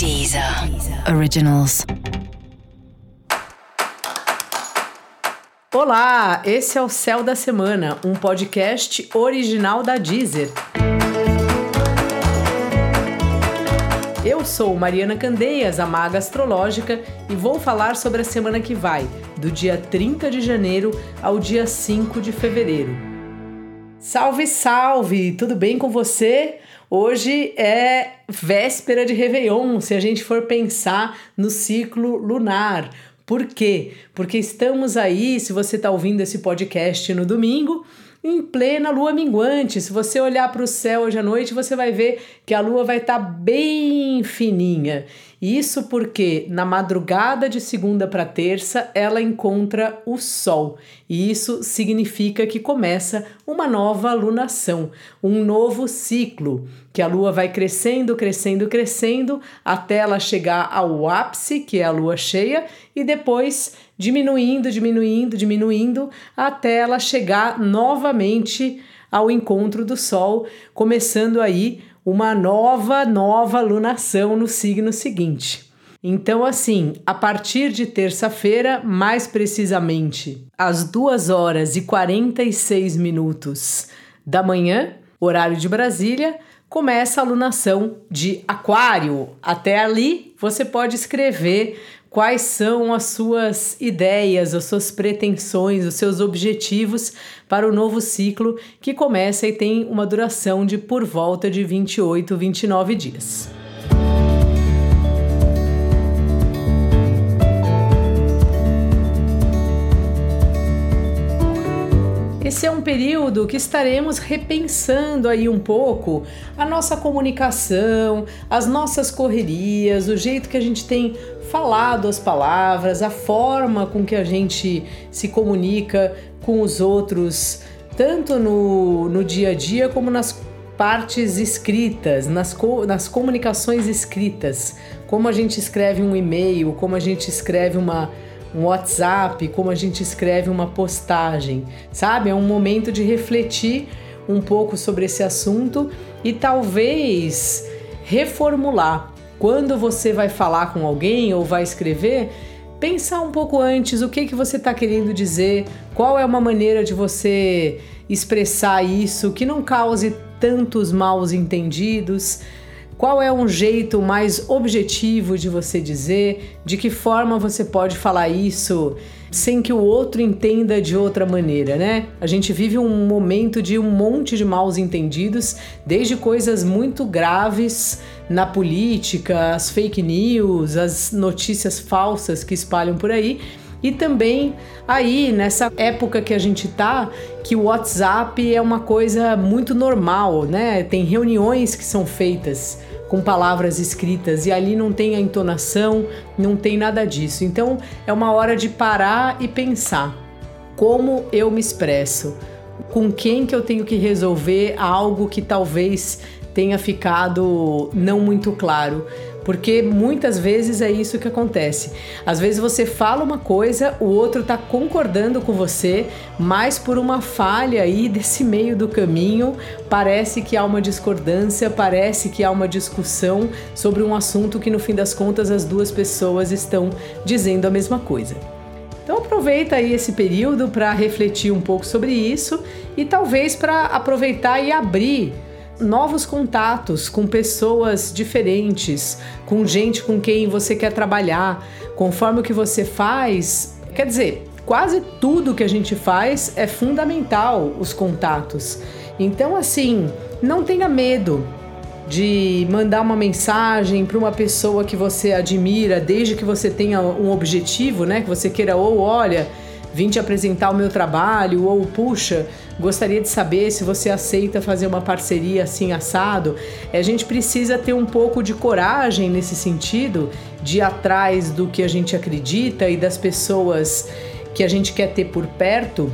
Deezer Originals. Olá, esse é o Céu da Semana, um podcast original da Deezer. Eu sou Mariana Candeias, a maga astrológica, e vou falar sobre a semana que vai, do dia 30 de janeiro ao dia 5 de fevereiro. Salve, salve! Tudo bem com você? Hoje é véspera de Réveillon, se a gente for pensar no ciclo lunar. Por quê? Porque estamos aí, se você está ouvindo esse podcast no domingo, em plena lua minguante. Se você olhar para o céu hoje à noite, você vai ver que a lua vai estar tá bem fininha. Isso porque na madrugada de segunda para terça ela encontra o sol. E isso significa que começa uma nova lunação, um novo ciclo, que a lua vai crescendo, crescendo, crescendo até ela chegar ao ápice, que é a lua cheia, e depois diminuindo, diminuindo, diminuindo até ela chegar novamente ao encontro do sol, começando aí uma nova, nova lunação no signo seguinte. Então, assim, a partir de terça-feira, mais precisamente às 2 horas e 46 minutos da manhã, horário de Brasília, começa a lunação de Aquário. Até ali, você pode escrever quais são as suas ideias, as suas pretensões, os seus objetivos para o novo ciclo que começa e tem uma duração de por volta de 28, 29 dias. Esse é um período que estaremos repensando aí um pouco a nossa comunicação, as nossas correrias, o jeito que a gente tem falado as palavras, a forma com que a gente se comunica com os outros, tanto no, no dia a dia como nas partes escritas, nas, co nas comunicações escritas, como a gente escreve um e-mail, como a gente escreve uma, um WhatsApp, como a gente escreve uma postagem, sabe? É um momento de refletir um pouco sobre esse assunto e talvez reformular quando você vai falar com alguém ou vai escrever, pensar um pouco antes o que, que você está querendo dizer, qual é uma maneira de você expressar isso que não cause tantos maus entendidos. Qual é um jeito mais objetivo de você dizer? De que forma você pode falar isso sem que o outro entenda de outra maneira, né? A gente vive um momento de um monte de maus entendidos, desde coisas muito graves na política, as fake news, as notícias falsas que espalham por aí, e também aí nessa época que a gente tá, que o WhatsApp é uma coisa muito normal, né? Tem reuniões que são feitas com palavras escritas e ali não tem a entonação, não tem nada disso. Então é uma hora de parar e pensar como eu me expresso, com quem que eu tenho que resolver algo que talvez tenha ficado não muito claro. Porque muitas vezes é isso que acontece. Às vezes você fala uma coisa, o outro está concordando com você, mas por uma falha aí desse meio do caminho, parece que há uma discordância, parece que há uma discussão sobre um assunto que no fim das contas as duas pessoas estão dizendo a mesma coisa. Então aproveita aí esse período para refletir um pouco sobre isso e talvez para aproveitar e abrir novos contatos com pessoas diferentes, com gente com quem você quer trabalhar, conforme o que você faz. Quer dizer, quase tudo que a gente faz é fundamental os contatos. Então, assim, não tenha medo de mandar uma mensagem para uma pessoa que você admira, desde que você tenha um objetivo, né? Que você queira ou olha, vim te apresentar o meu trabalho, ou puxa, gostaria de saber se você aceita fazer uma parceria assim assado. A gente precisa ter um pouco de coragem nesse sentido, de ir atrás do que a gente acredita e das pessoas que a gente quer ter por perto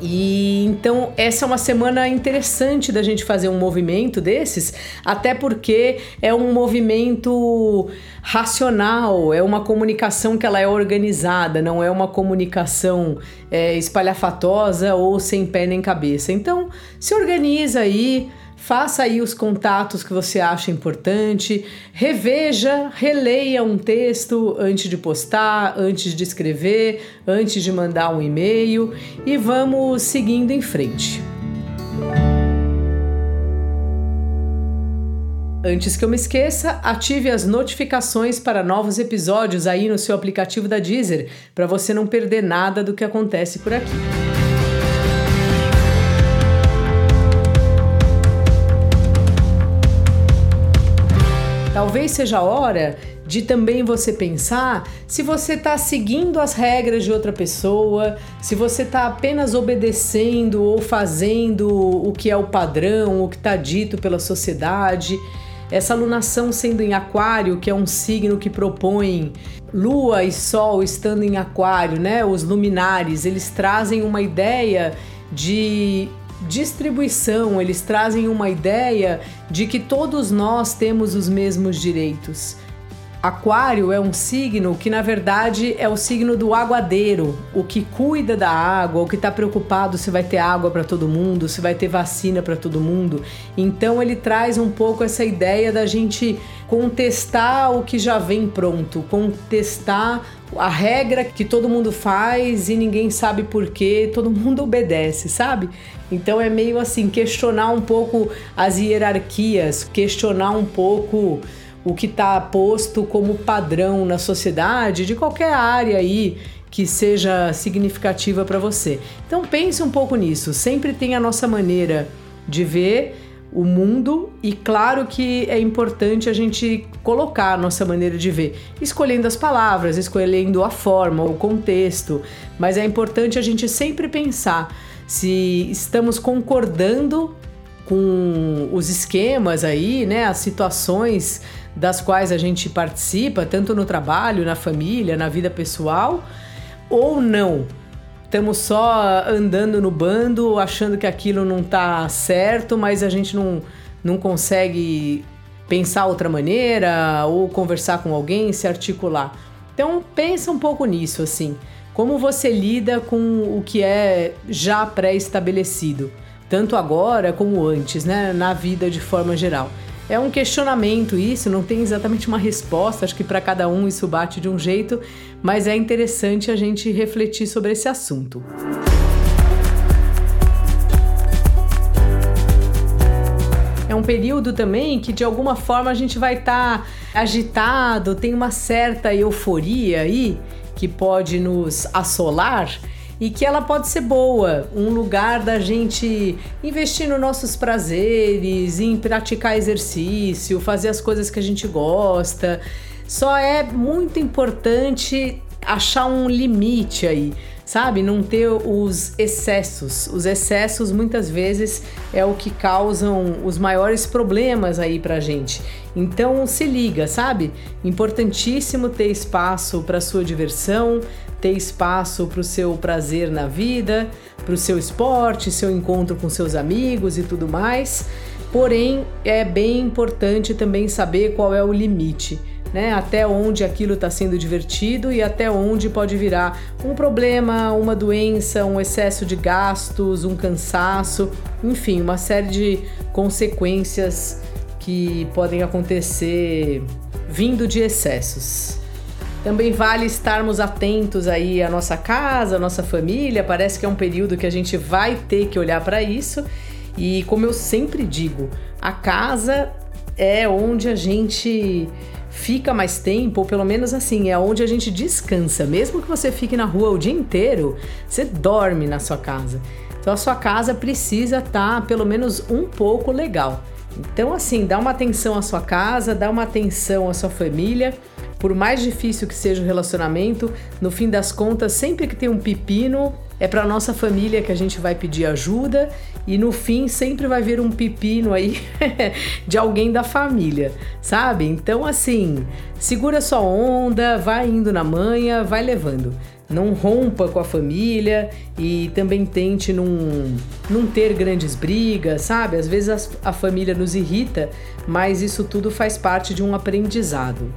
e então essa é uma semana interessante da gente fazer um movimento desses, até porque é um movimento racional, é uma comunicação que ela é organizada, não é uma comunicação é, espalhafatosa ou sem pé nem cabeça. Então se organiza aí faça aí os contatos que você acha importante, reveja, releia um texto antes de postar, antes de escrever, antes de mandar um e-mail e vamos seguindo em frente. Antes que eu me esqueça, ative as notificações para novos episódios aí no seu aplicativo da Deezer, para você não perder nada do que acontece por aqui. Talvez seja a hora de também você pensar se você está seguindo as regras de outra pessoa, se você está apenas obedecendo ou fazendo o que é o padrão, o que está dito pela sociedade. Essa lunação sendo em Aquário, que é um signo que propõe Lua e Sol estando em Aquário, né? Os luminares, eles trazem uma ideia de distribuição, eles trazem uma ideia de que todos nós temos os mesmos direitos. Aquário é um signo que, na verdade, é o signo do aguadeiro, o que cuida da água, o que está preocupado se vai ter água para todo mundo, se vai ter vacina para todo mundo. Então, ele traz um pouco essa ideia da gente contestar o que já vem pronto, contestar a regra que todo mundo faz e ninguém sabe por quê, todo mundo obedece, sabe? Então é meio assim, questionar um pouco as hierarquias, questionar um pouco o que está posto como padrão na sociedade de qualquer área aí que seja significativa para você. Então pense um pouco nisso. Sempre tem a nossa maneira de ver o mundo e claro que é importante a gente colocar a nossa maneira de ver, escolhendo as palavras, escolhendo a forma, o contexto, mas é importante a gente sempre pensar se estamos concordando com os esquemas aí, né, as situações das quais a gente participa, tanto no trabalho, na família, na vida pessoal, ou não. Estamos só andando no bando, achando que aquilo não está certo, mas a gente não, não consegue pensar outra maneira ou conversar com alguém, se articular. Então pensa um pouco nisso assim. Como você lida com o que é já pré-estabelecido, tanto agora como antes, né, na vida de forma geral. É um questionamento isso, não tem exatamente uma resposta, acho que para cada um isso bate de um jeito, mas é interessante a gente refletir sobre esse assunto. É um período também que de alguma forma a gente vai estar tá agitado, tem uma certa euforia aí que pode nos assolar e que ela pode ser boa, um lugar da gente investir nos nossos prazeres, em praticar exercício, fazer as coisas que a gente gosta. Só é muito importante achar um limite aí, sabe? Não ter os excessos. Os excessos muitas vezes é o que causam os maiores problemas aí pra gente. Então se liga, sabe? Importantíssimo ter espaço para sua diversão, ter espaço para o seu prazer na vida, para o seu esporte, seu encontro com seus amigos e tudo mais. Porém, é bem importante também saber qual é o limite. Né, até onde aquilo está sendo divertido e até onde pode virar um problema, uma doença, um excesso de gastos, um cansaço, enfim, uma série de consequências que podem acontecer vindo de excessos. Também vale estarmos atentos aí à nossa casa, à nossa família. Parece que é um período que a gente vai ter que olhar para isso. E como eu sempre digo, a casa é onde a gente fica mais tempo, ou pelo menos assim, é onde a gente descansa. Mesmo que você fique na rua o dia inteiro, você dorme na sua casa. Então a sua casa precisa estar tá, pelo menos um pouco legal. Então assim, dá uma atenção à sua casa, dá uma atenção à sua família por mais difícil que seja o relacionamento, no fim das contas, sempre que tem um pepino, é para nossa família que a gente vai pedir ajuda e no fim sempre vai vir um pepino aí de alguém da família, sabe? Então assim, segura sua onda, vai indo na manha, vai levando. Não rompa com a família e também tente não, não ter grandes brigas, sabe? Às vezes a, a família nos irrita, mas isso tudo faz parte de um aprendizado.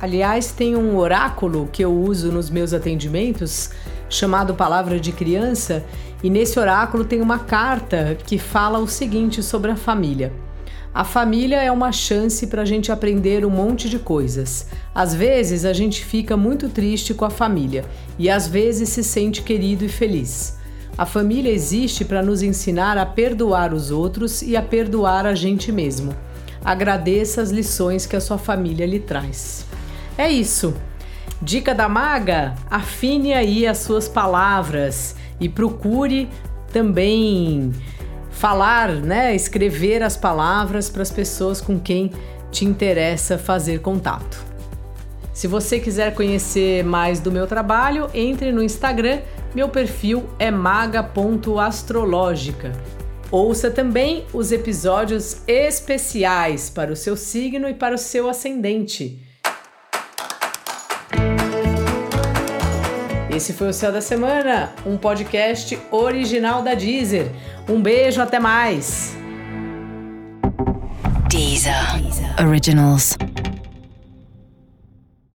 Aliás, tem um oráculo que eu uso nos meus atendimentos chamado Palavra de Criança, e nesse oráculo tem uma carta que fala o seguinte sobre a família. A família é uma chance para a gente aprender um monte de coisas. Às vezes a gente fica muito triste com a família e às vezes se sente querido e feliz. A família existe para nos ensinar a perdoar os outros e a perdoar a gente mesmo. Agradeça as lições que a sua família lhe traz. É isso. Dica da maga: afine aí as suas palavras e procure também falar, né, escrever as palavras para as pessoas com quem te interessa fazer contato. Se você quiser conhecer mais do meu trabalho, entre no Instagram, meu perfil é maga.astrológica. Ouça também os episódios especiais para o seu signo e para o seu ascendente. Esse foi o Céu da Semana, um podcast original da Deezer. Um beijo, até mais. Deezer. Deezer. Originals.